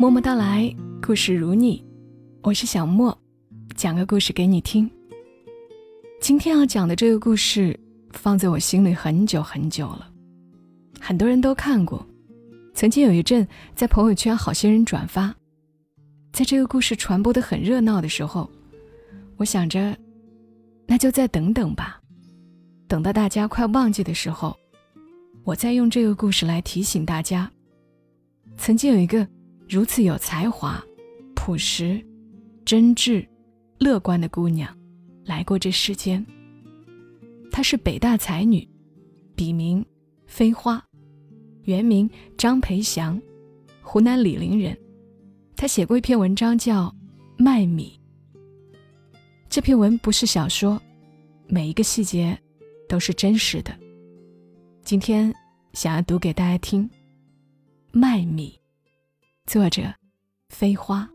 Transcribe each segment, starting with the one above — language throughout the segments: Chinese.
默默到来，故事如你，我是小莫，讲个故事给你听。今天要讲的这个故事放在我心里很久很久了，很多人都看过。曾经有一阵在朋友圈，好些人转发。在这个故事传播的很热闹的时候，我想着，那就再等等吧，等到大家快忘记的时候，我再用这个故事来提醒大家。曾经有一个如此有才华、朴实、真挚、乐观的姑娘，来过这世间。她是北大才女，笔名飞花，原名张培祥，湖南醴陵人。她写过一篇文章叫《卖米》。这篇文不是小说，每一个细节都是真实的。今天想要读给大家听。卖米，作者飞花。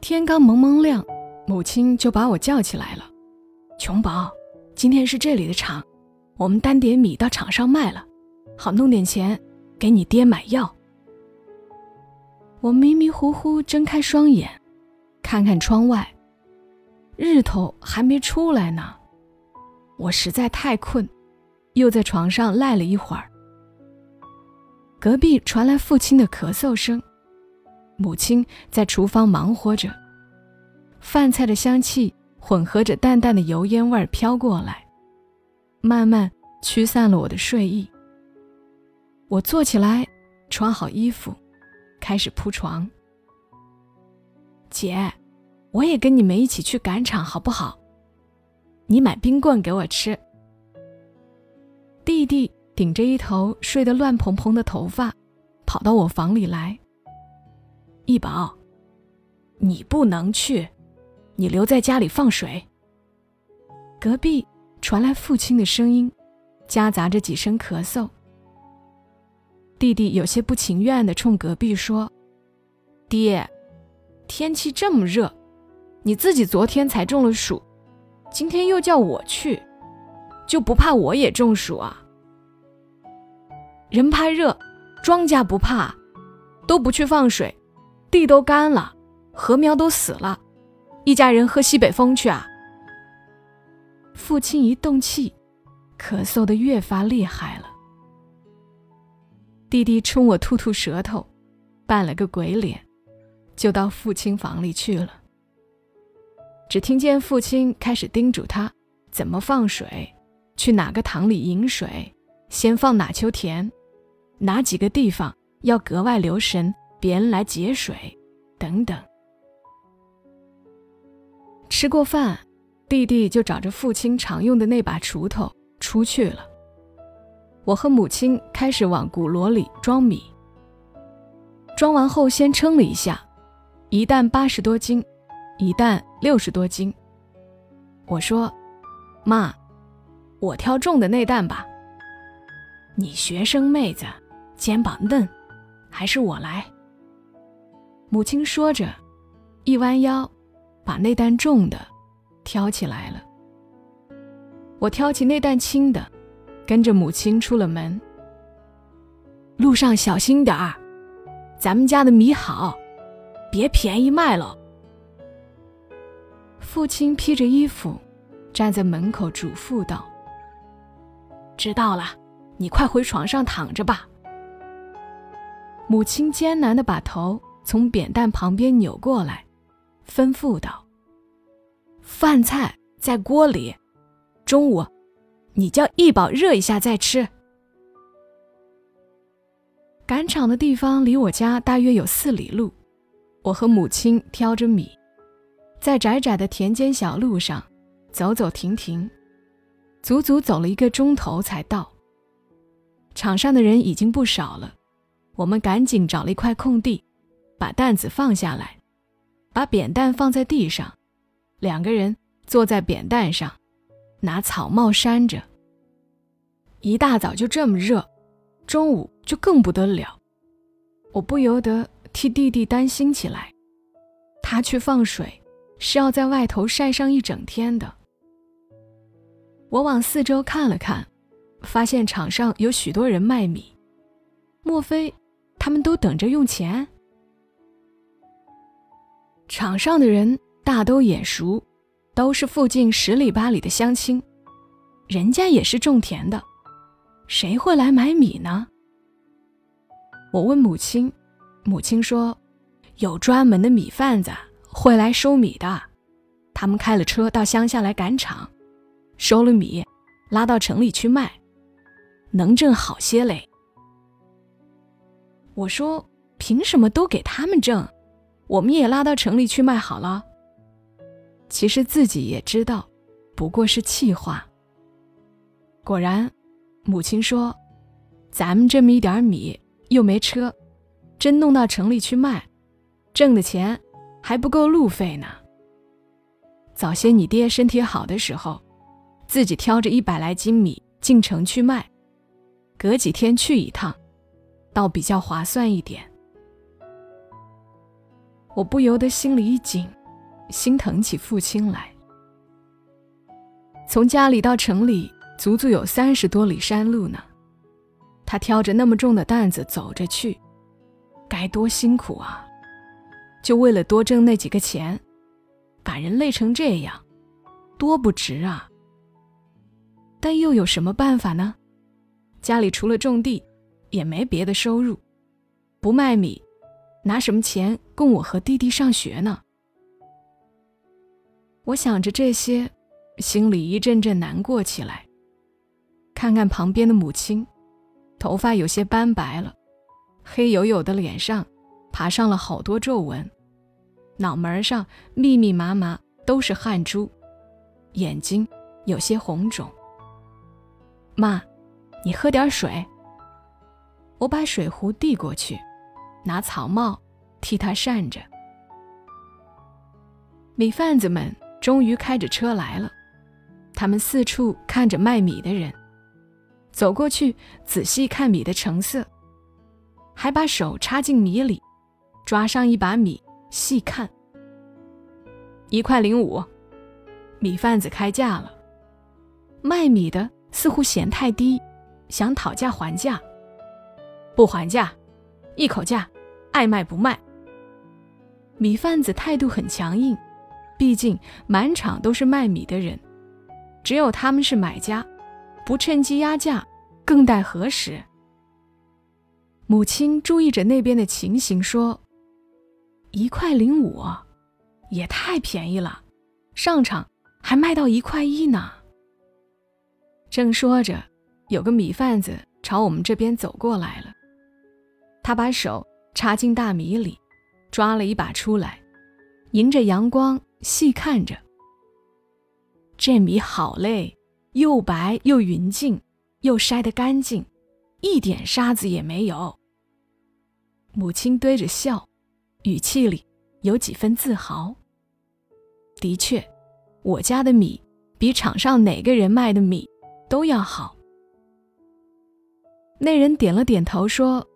天刚蒙蒙亮，母亲就把我叫起来了：“琼宝，今天是这里的场，我们担点米到场上卖了，好弄点钱给你爹买药。”我迷迷糊糊睁开双眼，看看窗外，日头还没出来呢。我实在太困，又在床上赖了一会儿。隔壁传来父亲的咳嗽声，母亲在厨房忙活着，饭菜的香气混合着淡淡的油烟味儿飘过来，慢慢驱散了我的睡意。我坐起来，穿好衣服，开始铺床。姐，我也跟你们一起去赶场，好不好？你买冰棍给我吃。弟弟顶着一头睡得乱蓬蓬的头发，跑到我房里来。一宝，你不能去，你留在家里放水。隔壁传来父亲的声音，夹杂着几声咳嗽。弟弟有些不情愿地冲隔壁说：“爹，天气这么热，你自己昨天才中了暑。”今天又叫我去，就不怕我也中暑啊？人怕热，庄稼不怕，都不去放水，地都干了，禾苗都死了，一家人喝西北风去啊？父亲一动气，咳嗽的越发厉害了。弟弟冲我吐吐舌头，扮了个鬼脸，就到父亲房里去了。只听见父亲开始叮嘱他怎么放水，去哪个塘里引水，先放哪秋田，哪几个地方要格外留神，别人来截水，等等。吃过饭，弟弟就找着父亲常用的那把锄头出去了。我和母亲开始往鼓箩里装米。装完后，先称了一下，一担八十多斤。一担六十多斤。我说：“妈，我挑重的那担吧。你学生妹子，肩膀嫩，还是我来。”母亲说着，一弯腰，把那担重的挑起来了。我挑起那担轻的，跟着母亲出了门。路上小心点儿，咱们家的米好，别便宜卖了。父亲披着衣服，站在门口嘱咐道：“知道了，你快回床上躺着吧。”母亲艰难的把头从扁担旁边扭过来，吩咐道：“饭菜在锅里，中午你叫一宝热一下再吃。”赶场的地方离我家大约有四里路，我和母亲挑着米。在窄窄的田间小路上，走走停停，足足走了一个钟头才到。场上的人已经不少了，我们赶紧找了一块空地，把担子放下来，把扁担放在地上，两个人坐在扁担上，拿草帽扇着。一大早就这么热，中午就更不得了，我不由得替弟弟担心起来，他去放水。是要在外头晒上一整天的。我往四周看了看，发现场上有许多人卖米，莫非他们都等着用钱？场上的人大都眼熟，都是附近十里八里的乡亲，人家也是种田的，谁会来买米呢？我问母亲，母亲说，有专门的米贩子会来收米的，他们开了车到乡下来赶场，收了米，拉到城里去卖，能挣好些嘞。我说，凭什么都给他们挣？我们也拉到城里去卖好了。其实自己也知道，不过是气话。果然，母亲说：“咱们这么一点米，又没车，真弄到城里去卖，挣的钱还不够路费呢。早些你爹身体好的时候，自己挑着一百来斤米进城去卖，隔几天去一趟，倒比较划算一点。”我不由得心里一紧，心疼起父亲来。从家里到城里，足足有三十多里山路呢。他挑着那么重的担子走着去，该多辛苦啊！就为了多挣那几个钱，把人累成这样，多不值啊！但又有什么办法呢？家里除了种地，也没别的收入，不卖米。拿什么钱供我和弟弟上学呢？我想着这些，心里一阵阵难过起来。看看旁边的母亲，头发有些斑白了，黑黝黝的脸上爬上了好多皱纹，脑门上密密麻麻都是汗珠，眼睛有些红肿。妈，你喝点水。我把水壶递过去。拿草帽替他扇着。米贩子们终于开着车来了，他们四处看着卖米的人，走过去仔细看米的成色，还把手插进米里，抓上一把米细看。一块零五，米贩子开价了。卖米的似乎嫌太低，想讨价还价，不还价。一口价，爱卖不卖。米贩子态度很强硬，毕竟满场都是卖米的人，只有他们是买家，不趁机压价，更待何时？母亲注意着那边的情形，说：“一块零五，也太便宜了，上场还卖到一块一呢。”正说着，有个米贩子朝我们这边走过来了。他把手插进大米里，抓了一把出来，迎着阳光细看着。这米好嘞，又白又匀净，又筛得干净，一点沙子也没有。母亲堆着笑，语气里有几分自豪。的确，我家的米比场上哪个人卖的米都要好。那人点了点头说。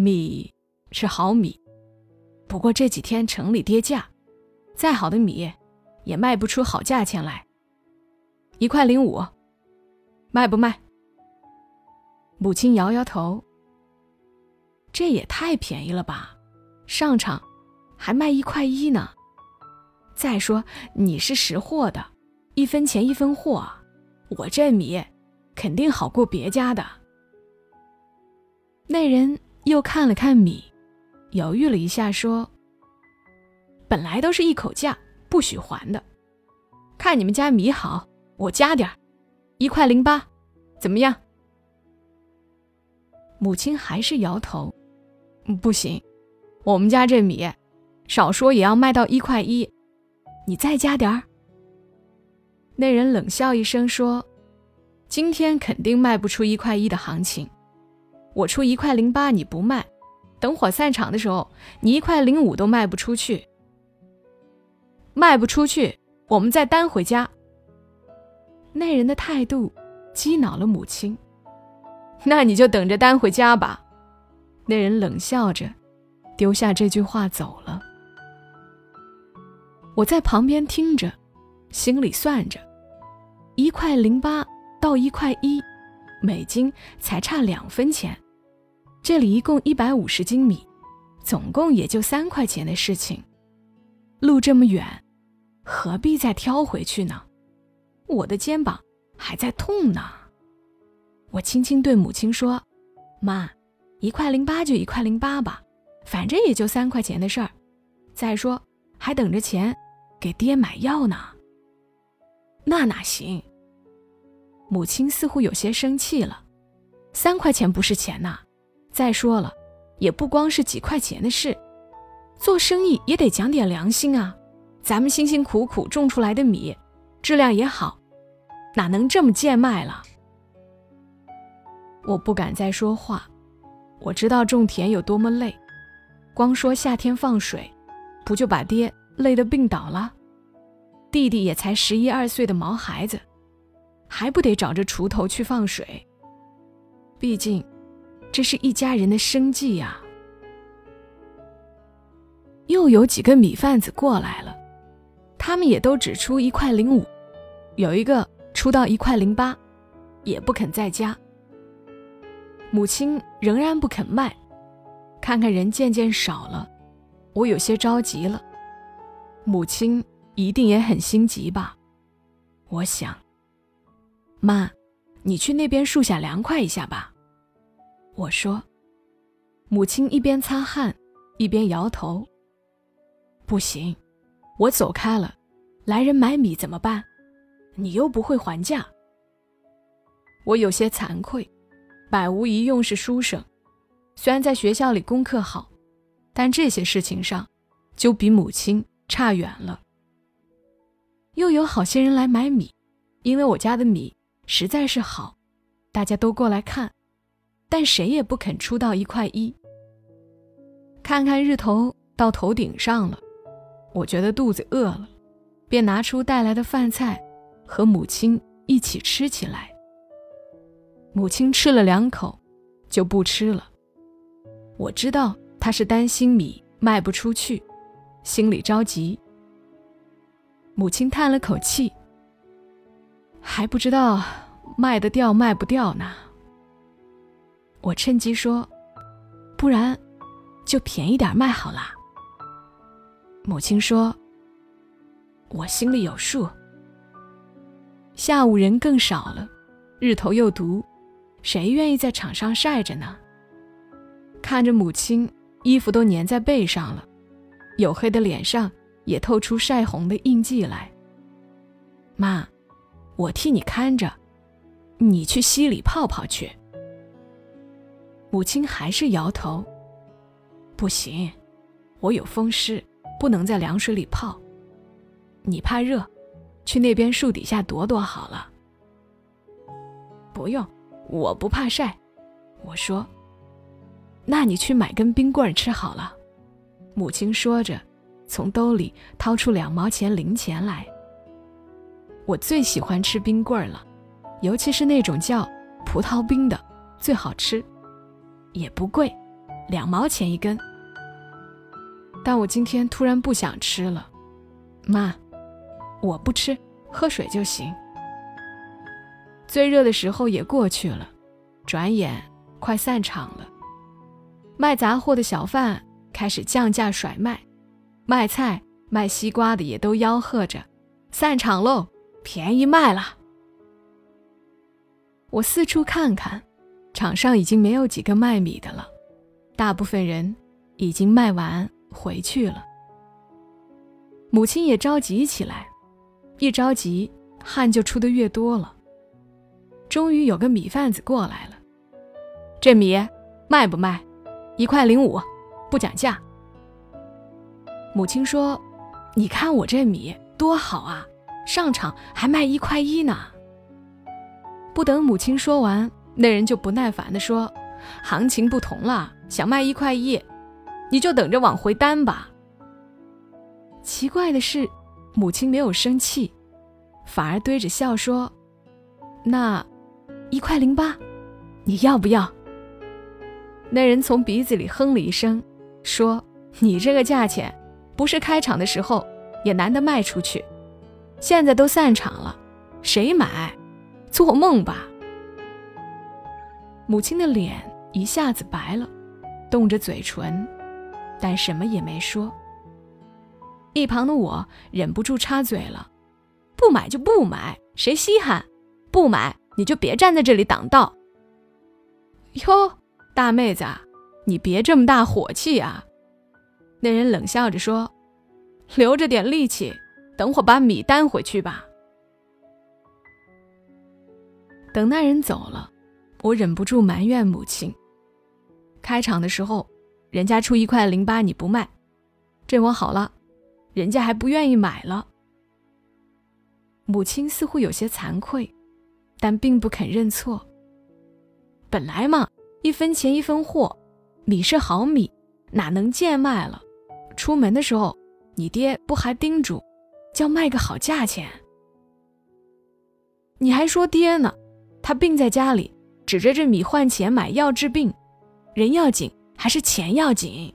米是好米，不过这几天城里跌价，再好的米也卖不出好价钱来。一块零五，卖不卖？母亲摇摇头。这也太便宜了吧，上场还卖一块一呢。再说你是识货的，一分钱一分货，我这米肯定好过别家的。那人。又看了看米，犹豫了一下，说：“本来都是一口价，不许还的。看你们家米好，我加点儿，一块零八，怎么样？”母亲还是摇头：“不行，我们家这米，少说也要卖到一块一，你再加点儿。”那人冷笑一声说：“今天肯定卖不出一块一的行情。”我出一块零八，你不卖，等会散场的时候，你一块零五都卖不出去，卖不出去，我们再单回家。那人的态度激恼了母亲，那你就等着单回家吧。那人冷笑着，丢下这句话走了。我在旁边听着，心里算着，一块零八到一块一，每斤才差两分钱。这里一共一百五十斤米，总共也就三块钱的事情。路这么远，何必再挑回去呢？我的肩膀还在痛呢。我轻轻对母亲说：“妈，一块零八就一块零八吧，反正也就三块钱的事儿。再说，还等着钱给爹买药呢。”那哪行？母亲似乎有些生气了。三块钱不是钱呐！再说了，也不光是几块钱的事，做生意也得讲点良心啊。咱们辛辛苦苦种出来的米，质量也好，哪能这么贱卖了？我不敢再说话。我知道种田有多么累，光说夏天放水，不就把爹累得病倒了？弟弟也才十一二岁的毛孩子，还不得找着锄头去放水？毕竟，这是一家人的生计呀。又有几个米贩子过来了，他们也都只出一块零五，有一个出到一块零八，也不肯再加。母亲仍然不肯卖，看看人渐渐少了，我有些着急了。母亲一定也很心急吧？我想，妈，你去那边树下凉快一下吧。我说，母亲一边擦汗，一边摇头。不行，我走开了，来人买米怎么办？你又不会还价。我有些惭愧。百无一用是书生，虽然在学校里功课好，但这些事情上就比母亲差远了。又有好些人来买米，因为我家的米实在是好，大家都过来看，但谁也不肯出到一块一。看看日头到头顶上了，我觉得肚子饿了，便拿出带来的饭菜和母亲一起吃起来。母亲吃了两口，就不吃了。我知道他是担心米卖不出去，心里着急。母亲叹了口气，还不知道卖得掉卖不掉呢。我趁机说：“不然，就便宜点卖好了。”母亲说：“我心里有数。”下午人更少了，日头又毒。谁愿意在场上晒着呢？看着母亲衣服都粘在背上了，黝黑的脸上也透出晒红的印记来。妈，我替你看着，你去溪里泡泡去。母亲还是摇头，不行，我有风湿，不能在凉水里泡。你怕热，去那边树底下躲躲好了。不用。我不怕晒，我说。那你去买根冰棍吃好了。母亲说着，从兜里掏出两毛钱零钱来。我最喜欢吃冰棍了，尤其是那种叫葡萄冰的，最好吃，也不贵，两毛钱一根。但我今天突然不想吃了，妈，我不吃，喝水就行。最热的时候也过去了，转眼快散场了。卖杂货的小贩开始降价甩卖，卖菜、卖西瓜的也都吆喝着：“散场喽，便宜卖了。”我四处看看，场上已经没有几个卖米的了，大部分人已经卖完回去了。母亲也着急起来，一着急汗就出的越多了。终于有个米贩子过来了，这米卖不卖？一块零五，不讲价。母亲说：“你看我这米多好啊，上场还卖一块一呢。”不等母亲说完，那人就不耐烦地说：“行情不同了，想卖一块一，你就等着往回担吧。”奇怪的是，母亲没有生气，反而堆着笑说：“那。”一块零八，你要不要？那人从鼻子里哼了一声，说：“你这个价钱，不是开场的时候也难得卖出去，现在都散场了，谁买？做梦吧！”母亲的脸一下子白了，动着嘴唇，但什么也没说。一旁的我忍不住插嘴了：“不买就不买，谁稀罕？不买你就别站在这里挡道。”哟，大妹子，你别这么大火气啊！那人冷笑着说：“留着点力气，等会把米担回去吧。”等那人走了，我忍不住埋怨母亲：“开场的时候，人家出一块零八你不卖，这会好了。”人家还不愿意买了。母亲似乎有些惭愧，但并不肯认错。本来嘛，一分钱一分货，米是好米，哪能贱卖了？出门的时候，你爹不还叮嘱，叫卖个好价钱？你还说爹呢？他病在家里，指着这米换钱买药治病，人要紧还是钱要紧？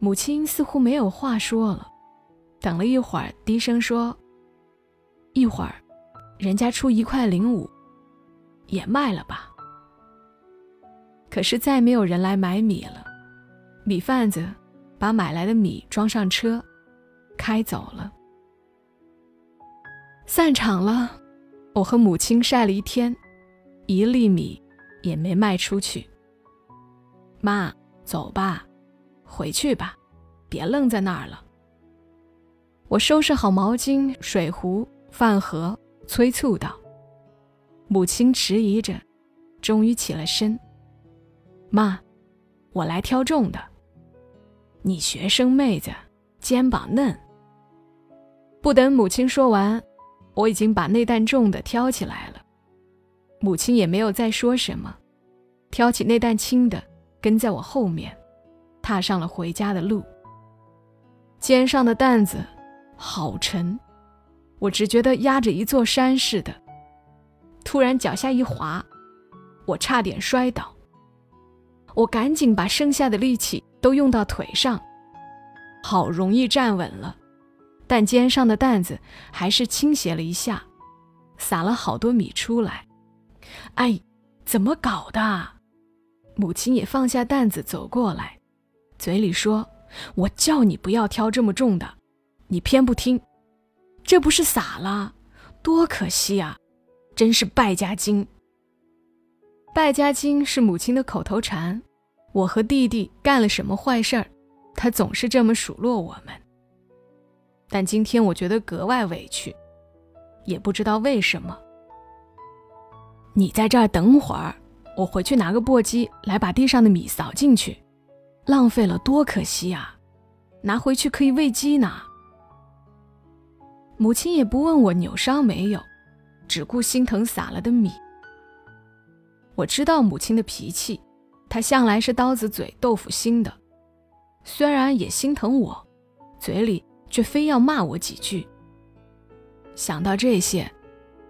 母亲似乎没有话说了，等了一会儿，低声说：“一会儿，人家出一块零五，也卖了吧。”可是再没有人来买米了，米贩子把买来的米装上车，开走了。散场了，我和母亲晒了一天，一粒米也没卖出去。妈，走吧。回去吧，别愣在那儿了。我收拾好毛巾、水壶、饭盒，催促道：“母亲迟疑着，终于起了身。妈，我来挑重的。你学生妹子，肩膀嫩。”不等母亲说完，我已经把那担重的挑起来了。母亲也没有再说什么，挑起那担轻的，跟在我后面。踏上了回家的路。肩上的担子好沉，我只觉得压着一座山似的。突然脚下一滑，我差点摔倒。我赶紧把剩下的力气都用到腿上，好容易站稳了，但肩上的担子还是倾斜了一下，洒了好多米出来。哎，怎么搞的？母亲也放下担子走过来。嘴里说：“我叫你不要挑这么重的，你偏不听，这不是洒了，多可惜啊！真是败家精。”败家精是母亲的口头禅。我和弟弟干了什么坏事儿，他总是这么数落我们。但今天我觉得格外委屈，也不知道为什么。你在这儿等会儿，我回去拿个簸箕来把地上的米扫进去。浪费了多可惜啊！拿回去可以喂鸡呢。母亲也不问我扭伤没有，只顾心疼洒了的米。我知道母亲的脾气，她向来是刀子嘴豆腐心的，虽然也心疼我，嘴里却非要骂我几句。想到这些，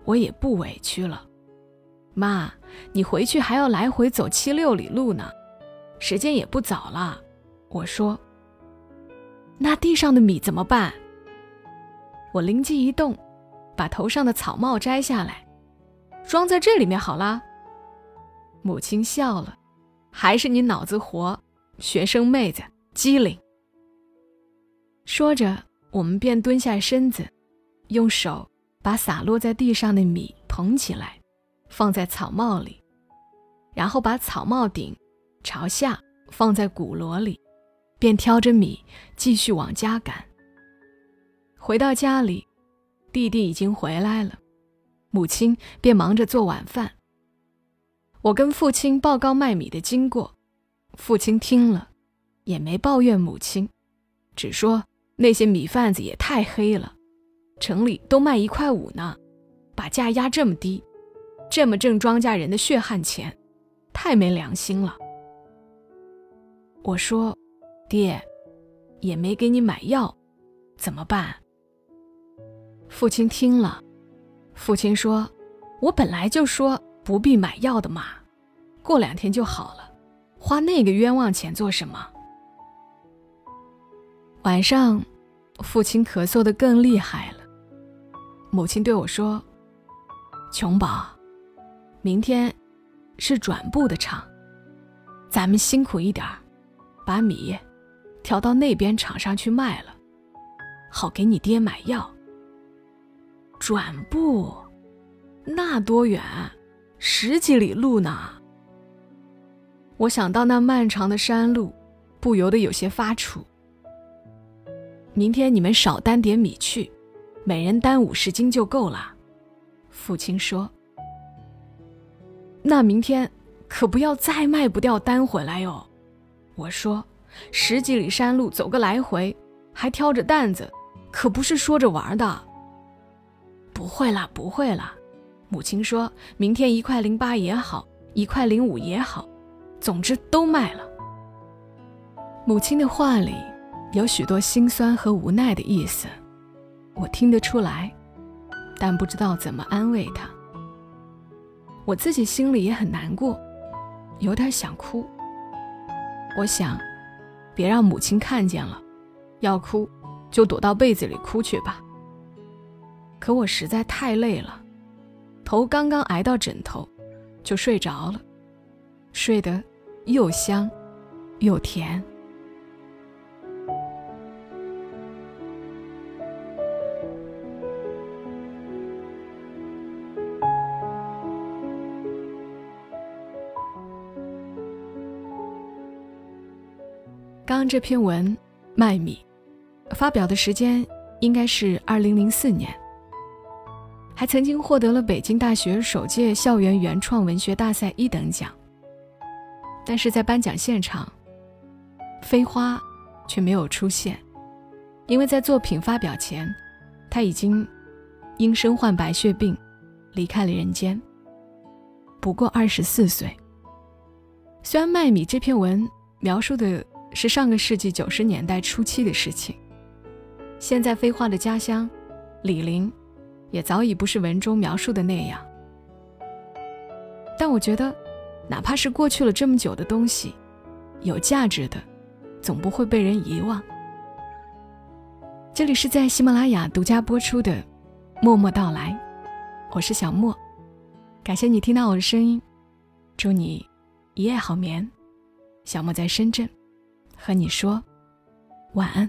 我也不委屈了。妈，你回去还要来回走七六里路呢。时间也不早了，我说。那地上的米怎么办？我灵机一动，把头上的草帽摘下来，装在这里面好了。母亲笑了，还是你脑子活，学生妹子机灵。说着，我们便蹲下身子，用手把洒落在地上的米捧起来，放在草帽里，然后把草帽顶。朝下放在鼓箩里，便挑着米继续往家赶。回到家里，弟弟已经回来了，母亲便忙着做晚饭。我跟父亲报告卖米的经过，父亲听了，也没抱怨母亲，只说那些米贩子也太黑了，城里都卖一块五呢，把价压这么低，这么挣庄稼人的血汗钱，太没良心了。我说：“爹，也没给你买药，怎么办？”父亲听了，父亲说：“我本来就说不必买药的嘛，过两天就好了，花那个冤枉钱做什么？”晚上，父亲咳嗽的更厉害了。母亲对我说：“琼宝，明天是转布的厂，咱们辛苦一点儿，把米调到那边厂上去卖了，好给你爹买药。转布，那多远？十几里路呢。我想到那漫长的山路，不由得有些发怵。明天你们少担点米去，每人担五十斤就够了。父亲说：“那明天可不要再卖不掉担回来哟。”我说：“十几里山路走个来回，还挑着担子，可不是说着玩的。”不会啦，不会啦。母亲说明天一块零八也好，一块零五也好，总之都卖了。母亲的话里有许多心酸和无奈的意思，我听得出来。但不知道怎么安慰她，我自己心里也很难过，有点想哭。我想，别让母亲看见了，要哭就躲到被子里哭去吧。可我实在太累了，头刚刚挨到枕头，就睡着了，睡得又香又甜。刚刚这篇文《卖米》发表的时间应该是二零零四年，还曾经获得了北京大学首届校园原创文学大赛一等奖。但是在颁奖现场，飞花却没有出现，因为在作品发表前，他已经因身患白血病离开了人间，不过二十四岁。虽然《卖米》这篇文描述的。是上个世纪九十年代初期的事情。现在飞花的家乡，李林，也早已不是文中描述的那样。但我觉得，哪怕是过去了这么久的东西，有价值的，总不会被人遗忘。这里是在喜马拉雅独家播出的《默默到来》，我是小莫，感谢你听到我的声音，祝你一夜好眠。小莫在深圳。和你说晚安。